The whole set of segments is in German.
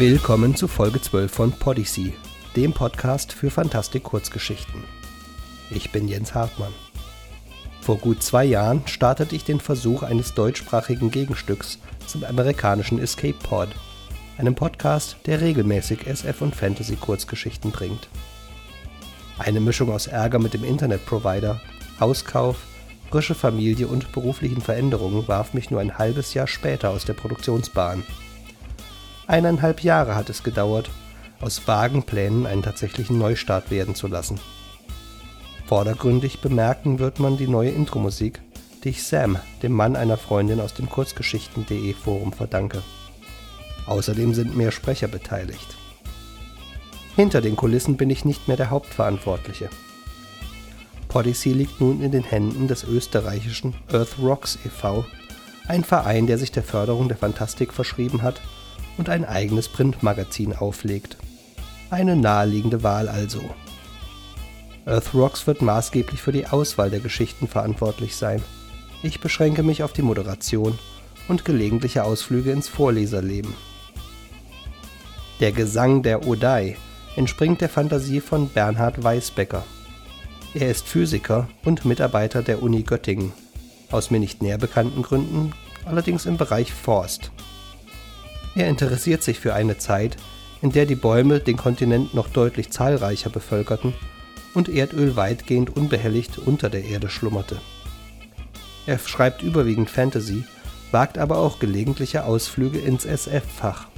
Willkommen zu Folge 12 von Podyssey, dem Podcast für Fantastik-Kurzgeschichten. Ich bin Jens Hartmann. Vor gut zwei Jahren startete ich den Versuch eines deutschsprachigen Gegenstücks zum amerikanischen Escape Pod, einem Podcast, der regelmäßig SF- und Fantasy-Kurzgeschichten bringt. Eine Mischung aus Ärger mit dem Internetprovider, Hauskauf, frische Familie und beruflichen Veränderungen warf mich nur ein halbes Jahr später aus der Produktionsbahn. Eineinhalb Jahre hat es gedauert, aus vagen Plänen einen tatsächlichen Neustart werden zu lassen. Vordergründig bemerken wird man die neue Intro-Musik, die ich Sam, dem Mann einer Freundin aus dem Kurzgeschichten.de Forum verdanke. Außerdem sind mehr Sprecher beteiligt. Hinter den Kulissen bin ich nicht mehr der Hauptverantwortliche. Podyssey liegt nun in den Händen des österreichischen Earth Rocks e.V., ein Verein, der sich der Förderung der Fantastik verschrieben hat und ein eigenes Printmagazin auflegt. Eine naheliegende Wahl also. Earth Rocks wird maßgeblich für die Auswahl der Geschichten verantwortlich sein. Ich beschränke mich auf die Moderation und gelegentliche Ausflüge ins Vorleserleben. Der Gesang der Odai entspringt der Fantasie von Bernhard Weisbecker. Er ist Physiker und Mitarbeiter der Uni Göttingen, aus mir nicht näher bekannten Gründen, allerdings im Bereich Forst. Er interessiert sich für eine Zeit, in der die Bäume den Kontinent noch deutlich zahlreicher bevölkerten und Erdöl weitgehend unbehelligt unter der Erde schlummerte. Er schreibt überwiegend Fantasy, wagt aber auch gelegentliche Ausflüge ins SF-Fach.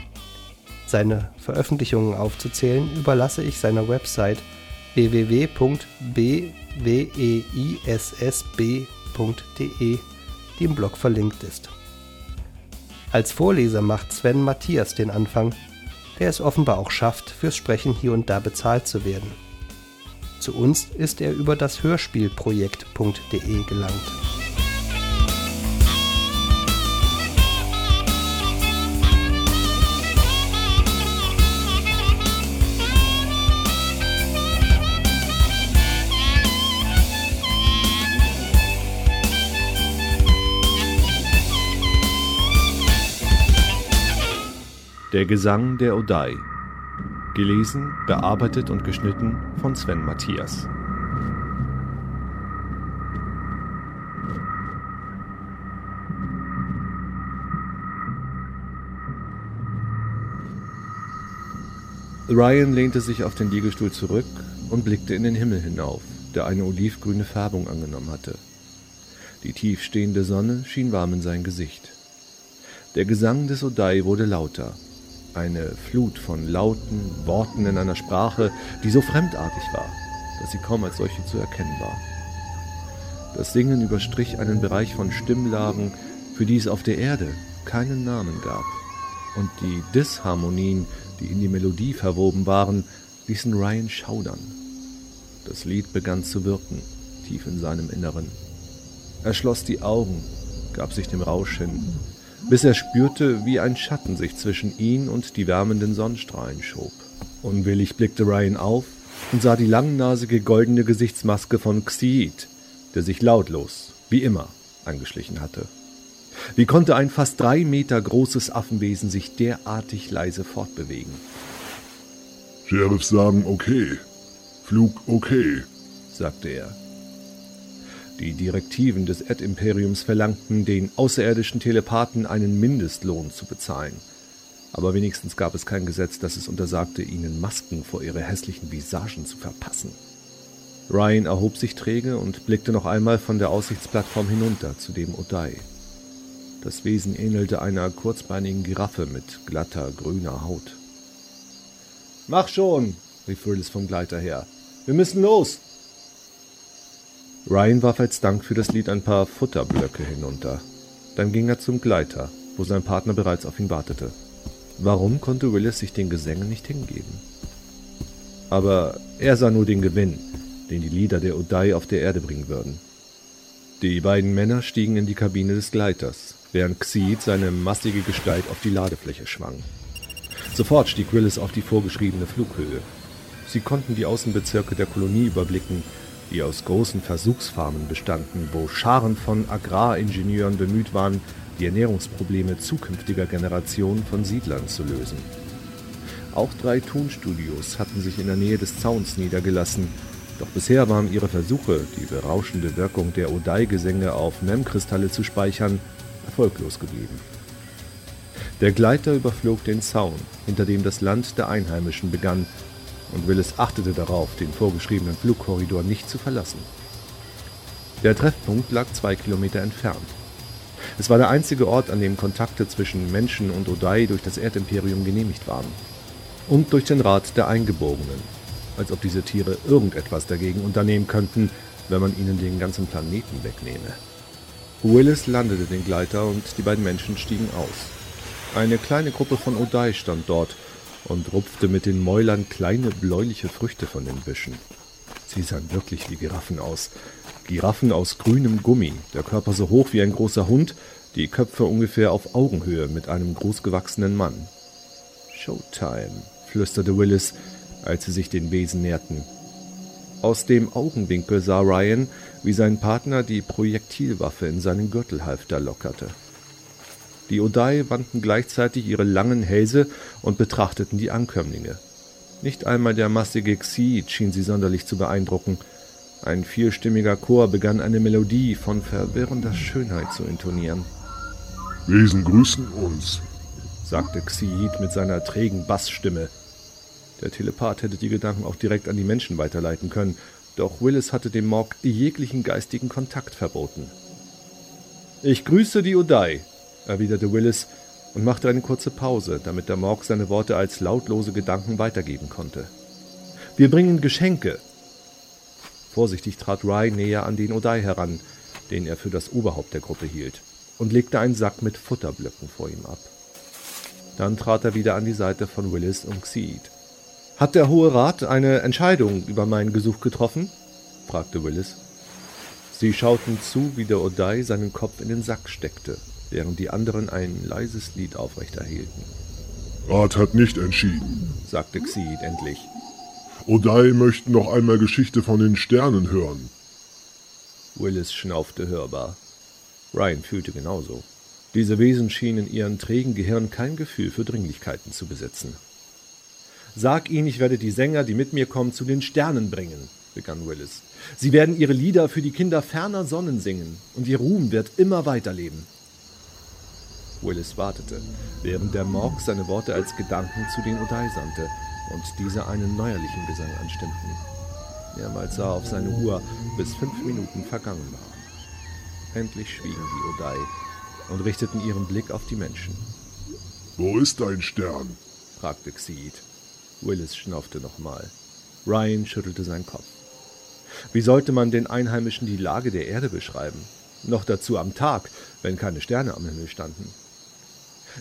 Seine Veröffentlichungen aufzuzählen überlasse ich seiner Website www.bweissb.de, die im Blog verlinkt ist. Als Vorleser macht Sven Matthias den Anfang, der es offenbar auch schafft, fürs Sprechen hier und da bezahlt zu werden. Zu uns ist er über das Hörspielprojekt.de gelangt. Der Gesang der Odai. Gelesen, bearbeitet und geschnitten von Sven Matthias. Ryan lehnte sich auf den Liegestuhl zurück und blickte in den Himmel hinauf, der eine olivgrüne Färbung angenommen hatte. Die tiefstehende Sonne schien warm in sein Gesicht. Der Gesang des Odai wurde lauter, eine Flut von lauten Worten in einer Sprache, die so fremdartig war, dass sie kaum als solche zu erkennen war. Das Singen überstrich einen Bereich von Stimmlagen, für die es auf der Erde keinen Namen gab. Und die Disharmonien, die in die Melodie verwoben waren, ließen Ryan schaudern. Das Lied begann zu wirken, tief in seinem Inneren. Er schloss die Augen, gab sich dem Rausch hin bis er spürte, wie ein Schatten sich zwischen ihn und die wärmenden Sonnenstrahlen schob. Unwillig blickte Ryan auf und sah die langnasige goldene Gesichtsmaske von Xiit, der sich lautlos, wie immer, angeschlichen hatte. Wie konnte ein fast drei Meter großes Affenwesen sich derartig leise fortbewegen? Sheriff sagen okay. Flug okay, sagte er. Die Direktiven des Erd-Imperiums verlangten, den außerirdischen Telepathen einen Mindestlohn zu bezahlen. Aber wenigstens gab es kein Gesetz, das es untersagte, ihnen Masken vor ihre hässlichen Visagen zu verpassen. Ryan erhob sich träge und blickte noch einmal von der Aussichtsplattform hinunter zu dem Odai. Das Wesen ähnelte einer kurzbeinigen Giraffe mit glatter, grüner Haut. Mach schon, rief Willis vom Gleiter her. Wir müssen los! Ryan warf als Dank für das Lied ein paar Futterblöcke hinunter. Dann ging er zum Gleiter, wo sein Partner bereits auf ihn wartete. Warum konnte Willis sich den Gesängen nicht hingeben? Aber er sah nur den Gewinn, den die Lieder der Odai auf der Erde bringen würden. Die beiden Männer stiegen in die Kabine des Gleiters, während Xeed seine massige Gestalt auf die Ladefläche schwang. Sofort stieg Willis auf die vorgeschriebene Flughöhe. Sie konnten die Außenbezirke der Kolonie überblicken die aus großen Versuchsfarmen bestanden, wo Scharen von Agraringenieuren bemüht waren, die Ernährungsprobleme zukünftiger Generationen von Siedlern zu lösen. Auch drei Tonstudios hatten sich in der Nähe des Zauns niedergelassen, doch bisher waren ihre Versuche, die berauschende Wirkung der Odai-Gesänge auf Mem-Kristalle zu speichern, erfolglos geblieben. Der Gleiter überflog den Zaun, hinter dem das Land der Einheimischen begann, und Willis achtete darauf, den vorgeschriebenen Flugkorridor nicht zu verlassen. Der Treffpunkt lag zwei Kilometer entfernt. Es war der einzige Ort, an dem Kontakte zwischen Menschen und Odai durch das Erdimperium genehmigt waren. Und durch den Rat der Eingeborenen, als ob diese Tiere irgendetwas dagegen unternehmen könnten, wenn man ihnen den ganzen Planeten wegnehme. Willis landete den Gleiter und die beiden Menschen stiegen aus. Eine kleine Gruppe von Odai stand dort und rupfte mit den Mäulern kleine bläuliche Früchte von den Büschen. Sie sahen wirklich wie Giraffen aus. Giraffen aus grünem Gummi, der Körper so hoch wie ein großer Hund, die Köpfe ungefähr auf Augenhöhe mit einem großgewachsenen Mann. Showtime, flüsterte Willis, als sie sich den Wesen näherten. Aus dem Augenwinkel sah Ryan, wie sein Partner die Projektilwaffe in seinen Gürtelhalfter lockerte. Die Odai wandten gleichzeitig ihre langen Hälse und betrachteten die Ankömmlinge. Nicht einmal der massige Xi schien sie sonderlich zu beeindrucken. Ein vierstimmiger Chor begann eine Melodie von verwirrender Schönheit zu intonieren. Wesen grüßen uns, sagte Xiid mit seiner trägen Bassstimme. Der Telepath hätte die Gedanken auch direkt an die Menschen weiterleiten können, doch Willis hatte dem Morg jeglichen geistigen Kontakt verboten. Ich grüße die Udai, erwiderte Willis und machte eine kurze Pause, damit der Morg seine Worte als lautlose Gedanken weitergeben konnte. Wir bringen Geschenke. Vorsichtig trat Rye näher an den Odai heran, den er für das Oberhaupt der Gruppe hielt, und legte einen Sack mit Futterblöcken vor ihm ab. Dann trat er wieder an die Seite von Willis und Xeed. Hat der Hohe Rat eine Entscheidung über mein Gesuch getroffen? fragte Willis. Sie schauten zu, wie der Odai seinen Kopf in den Sack steckte während die anderen ein leises Lied aufrechterhielten. Rat hat nicht entschieden, sagte Xeed endlich. Odai möchten noch einmal Geschichte von den Sternen hören. Willis schnaufte hörbar. Ryan fühlte genauso. Diese Wesen schienen in ihren trägen Gehirn kein Gefühl für Dringlichkeiten zu besitzen. Sag ihnen, ich werde die Sänger, die mit mir kommen, zu den Sternen bringen, begann Willis. Sie werden ihre Lieder für die Kinder ferner Sonnen singen, und ihr Ruhm wird immer weiterleben. Willis wartete, während der Morg seine Worte als Gedanken zu den Odai sandte und diese einen neuerlichen Gesang anstimmten. Mehrmals sah er auf seine Uhr, bis fünf Minuten vergangen waren. Endlich schwiegen die Odai und richteten ihren Blick auf die Menschen. Wo ist dein Stern? fragte Xeed. Willis schnaufte nochmal. Ryan schüttelte seinen Kopf. Wie sollte man den Einheimischen die Lage der Erde beschreiben? Noch dazu am Tag, wenn keine Sterne am Himmel standen.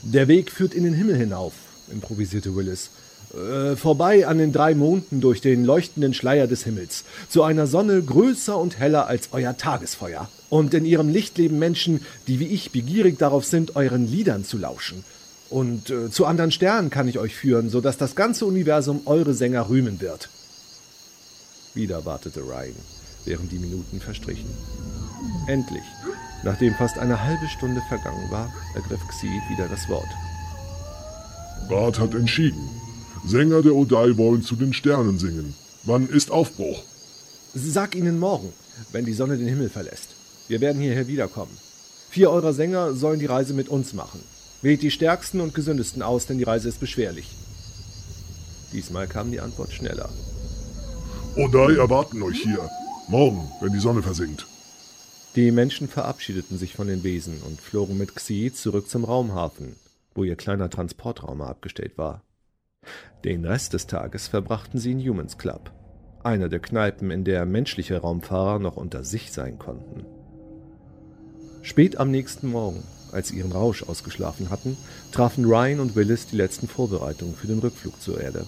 Der Weg führt in den Himmel hinauf, improvisierte Willis. Äh, vorbei an den drei Monden durch den leuchtenden Schleier des Himmels, zu einer Sonne größer und heller als euer Tagesfeuer. Und in ihrem Licht leben Menschen, die wie ich begierig darauf sind, euren Liedern zu lauschen. Und äh, zu anderen Sternen kann ich euch führen, so dass das ganze Universum eure Sänger rühmen wird. Wieder wartete Ryan, während die Minuten verstrichen. Endlich Nachdem fast eine halbe Stunde vergangen war, ergriff Xi wieder das Wort. Rat hat entschieden. Sänger der Odai wollen zu den Sternen singen. Wann ist Aufbruch? Sag ihnen morgen, wenn die Sonne den Himmel verlässt. Wir werden hierher wiederkommen. Vier eurer Sänger sollen die Reise mit uns machen. Wählt die stärksten und gesündesten aus, denn die Reise ist beschwerlich. Diesmal kam die Antwort schneller. Odai erwarten euch hier. Morgen, wenn die Sonne versinkt. Die Menschen verabschiedeten sich von den Wesen und flogen mit Xi zurück zum Raumhafen, wo ihr kleiner Transportraum abgestellt war. Den Rest des Tages verbrachten sie in Humans Club, einer der Kneipen, in der menschliche Raumfahrer noch unter sich sein konnten. Spät am nächsten Morgen, als sie ihren Rausch ausgeschlafen hatten, trafen Ryan und Willis die letzten Vorbereitungen für den Rückflug zur Erde.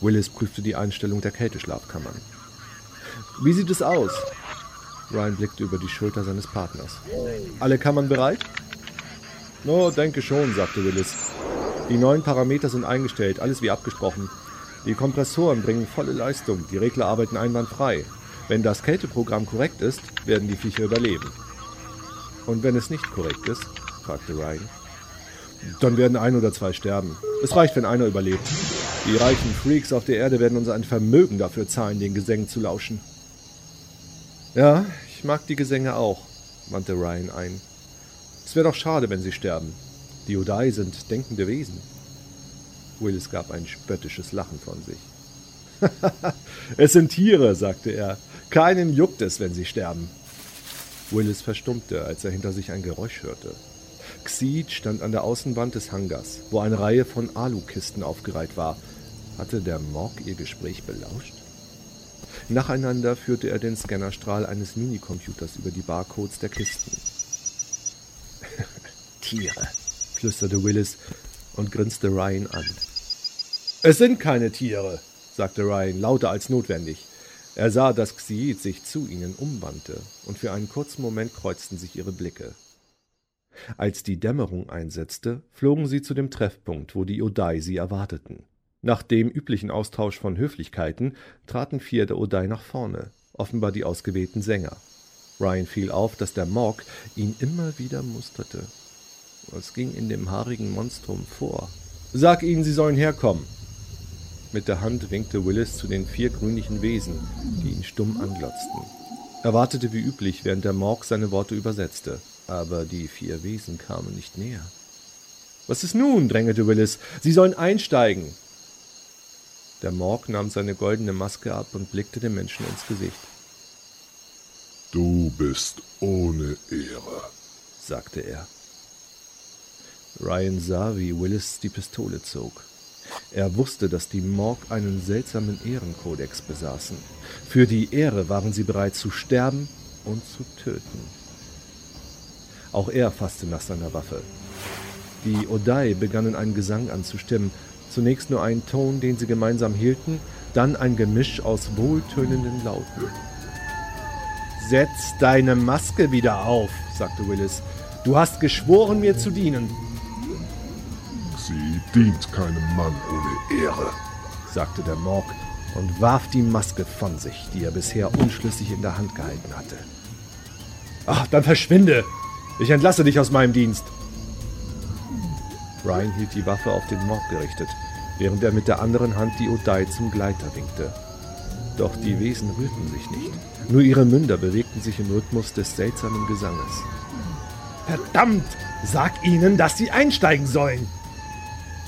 Willis prüfte die Einstellung der Kälteschlafkammern. Wie sieht es aus? Ryan blickte über die Schulter seines Partners. Alle Kammern bereit? No, denke schon, sagte Willis. Die neuen Parameter sind eingestellt, alles wie abgesprochen. Die Kompressoren bringen volle Leistung, die Regler arbeiten einwandfrei. Wenn das Kälteprogramm korrekt ist, werden die Viecher überleben. Und wenn es nicht korrekt ist, fragte Ryan, dann werden ein oder zwei sterben. Es reicht, wenn einer überlebt. Die reichen Freaks auf der Erde werden uns ein Vermögen dafür zahlen, den Gesängen zu lauschen. Ja, mag die Gesänge auch, wandte Ryan ein. Es wäre doch schade, wenn sie sterben. Die Odai sind denkende Wesen. Willis gab ein spöttisches Lachen von sich. es sind Tiere, sagte er. Keinen juckt es, wenn sie sterben. Willis verstummte, als er hinter sich ein Geräusch hörte. Xeed stand an der Außenwand des Hangars, wo eine Reihe von Alukisten aufgereiht war. Hatte der Morg ihr Gespräch belauscht? Nacheinander führte er den Scannerstrahl eines Minicomputers über die Barcodes der Kisten. Tiere, flüsterte Willis und grinste Ryan an. Es sind keine Tiere, sagte Ryan, lauter als notwendig. Er sah, dass Xiid sich zu ihnen umwandte, und für einen kurzen Moment kreuzten sich ihre Blicke. Als die Dämmerung einsetzte, flogen sie zu dem Treffpunkt, wo die Odai sie erwarteten. Nach dem üblichen Austausch von Höflichkeiten traten vier der Odai nach vorne, offenbar die ausgewählten Sänger. Ryan fiel auf, dass der Morg ihn immer wieder musterte. Was ging in dem haarigen Monstrum vor? Sag ihnen, sie sollen herkommen. Mit der Hand winkte Willis zu den vier grünlichen Wesen, die ihn stumm anglotzten. Er wartete wie üblich, während der Morg seine Worte übersetzte, aber die vier Wesen kamen nicht näher. Was ist nun? drängelte Willis. Sie sollen einsteigen. Der Morg nahm seine goldene Maske ab und blickte dem Menschen ins Gesicht. Du bist ohne Ehre, sagte er. Ryan sah, wie Willis die Pistole zog. Er wusste, dass die Morg einen seltsamen Ehrenkodex besaßen. Für die Ehre waren sie bereit zu sterben und zu töten. Auch er fasste nach seiner Waffe. Die Odai begannen einen Gesang anzustimmen, zunächst nur einen Ton, den sie gemeinsam hielten, dann ein Gemisch aus wohltönenden Lauten. Setz deine Maske wieder auf, sagte Willis. Du hast geschworen, mir zu dienen. Sie dient keinem Mann ohne Ehre, sagte der Morg und warf die Maske von sich, die er bisher unschlüssig in der Hand gehalten hatte. Ach, dann verschwinde! Ich entlasse dich aus meinem Dienst! Ryan hielt die Waffe auf den Morg gerichtet, während er mit der anderen Hand die Odai zum Gleiter winkte. Doch die Wesen rührten sich nicht. Nur ihre Münder bewegten sich im Rhythmus des seltsamen Gesanges. Verdammt! Sag ihnen, dass sie einsteigen sollen!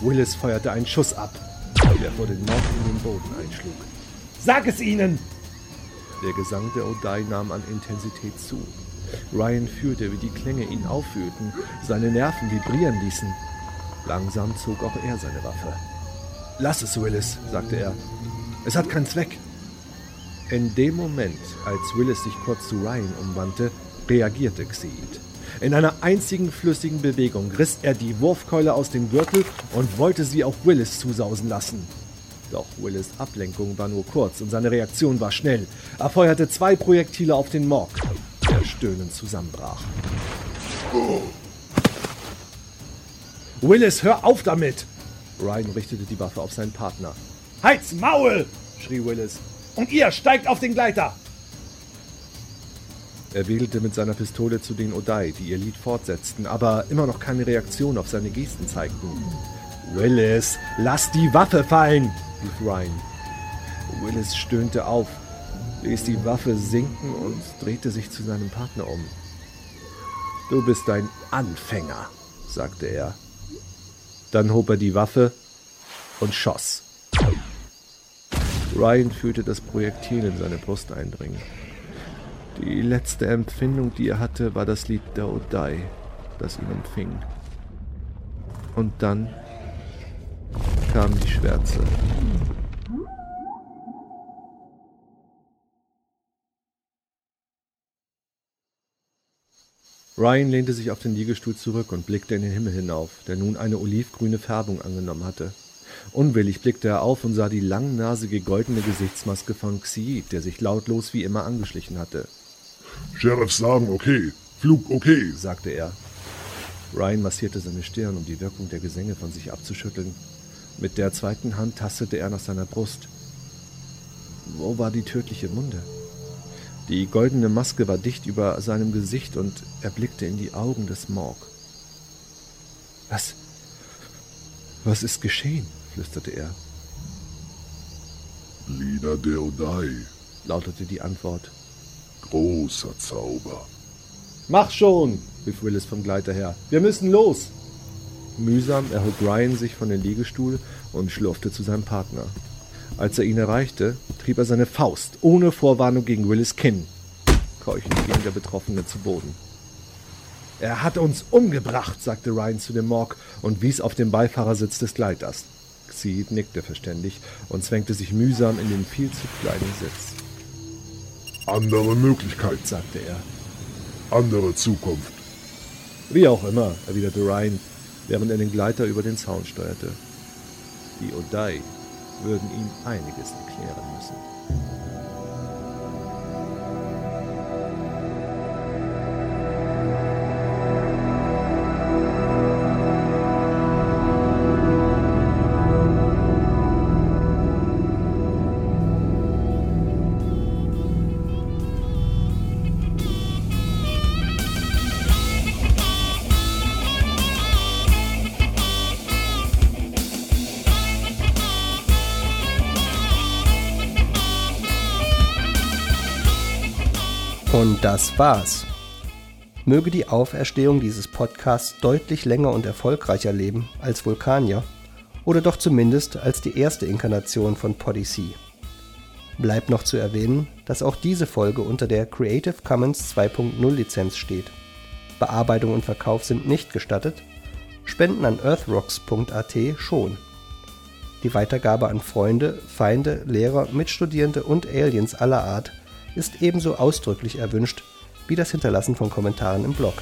Willis feuerte einen Schuss ab, der vor den Mord in den Boden einschlug. Sag es ihnen! Der Gesang der Odai nahm an Intensität zu. Ryan fühlte, wie die Klänge ihn auffühlten, seine Nerven vibrieren ließen. Langsam zog auch er seine Waffe. Lass es, Willis, sagte er. Es hat keinen Zweck. In dem Moment, als Willis sich kurz zu Ryan umwandte, reagierte Xeed. In einer einzigen flüssigen Bewegung riss er die Wurfkeule aus dem Gürtel und wollte sie auf Willis zusausen lassen. Doch Willis Ablenkung war nur kurz und seine Reaktion war schnell. Er feuerte zwei Projektile auf den Morg, der stöhnend zusammenbrach. Willis, hör auf damit! Ryan richtete die Waffe auf seinen Partner. Heiz Maul! schrie Willis. Und ihr steigt auf den Gleiter! Er wedelte mit seiner Pistole zu den Odai, die ihr Lied fortsetzten, aber immer noch keine Reaktion auf seine Gesten zeigten. Willis, lass die Waffe fallen, rief Ryan. Willis stöhnte auf, ließ die Waffe sinken und drehte sich zu seinem Partner um. Du bist ein Anfänger, sagte er. Dann hob er die Waffe und schoss. Ryan fühlte das Projektil in seine Brust eindringen. Die letzte Empfindung, die er hatte, war das Lied der Odai, das ihn umfing. Und dann kam die Schwärze. Ryan lehnte sich auf den Liegestuhl zurück und blickte in den Himmel hinauf, der nun eine olivgrüne Färbung angenommen hatte. Unwillig blickte er auf und sah die langnasige goldene Gesichtsmaske von Xiid, der sich lautlos wie immer angeschlichen hatte. Sheriffs sagen okay, Flug okay, sagte er. Ryan massierte seine Stirn, um die Wirkung der Gesänge von sich abzuschütteln. Mit der zweiten Hand tastete er nach seiner Brust. Wo war die tödliche Wunde? Die goldene Maske war dicht über seinem Gesicht und er blickte in die Augen des Morg. Was? Was ist geschehen? flüsterte er. Lieder der Odai. lautete die Antwort. Großer Zauber. Mach schon, rief Willis vom Gleiter her. Wir müssen los. Mühsam erhob Ryan sich von dem Liegestuhl und schlurfte zu seinem Partner. Als er ihn erreichte, trieb er seine Faust ohne Vorwarnung gegen Willis Kinn. Keuchend ging der Betroffene zu Boden. Er hat uns umgebracht, sagte Ryan zu dem Morg und wies auf den Beifahrersitz des Gleiters. Xeed nickte verständig und zwängte sich mühsam in den viel zu kleinen Sitz. Andere Möglichkeit, sagte er. andere Zukunft. Wie auch immer, erwiderte Ryan, während er den Gleiter über den Zaun steuerte. Die Odai würden ihm einiges erklären müssen. Und das war's. Möge die Auferstehung dieses Podcasts deutlich länger und erfolgreicher leben als Vulkanier oder doch zumindest als die erste Inkarnation von Podyssey. Bleibt noch zu erwähnen, dass auch diese Folge unter der Creative Commons 2.0 Lizenz steht. Bearbeitung und Verkauf sind nicht gestattet, Spenden an earthrocks.at schon. Die Weitergabe an Freunde, Feinde, Lehrer, Mitstudierende und Aliens aller Art ist ebenso ausdrücklich erwünscht wie das Hinterlassen von Kommentaren im Blog.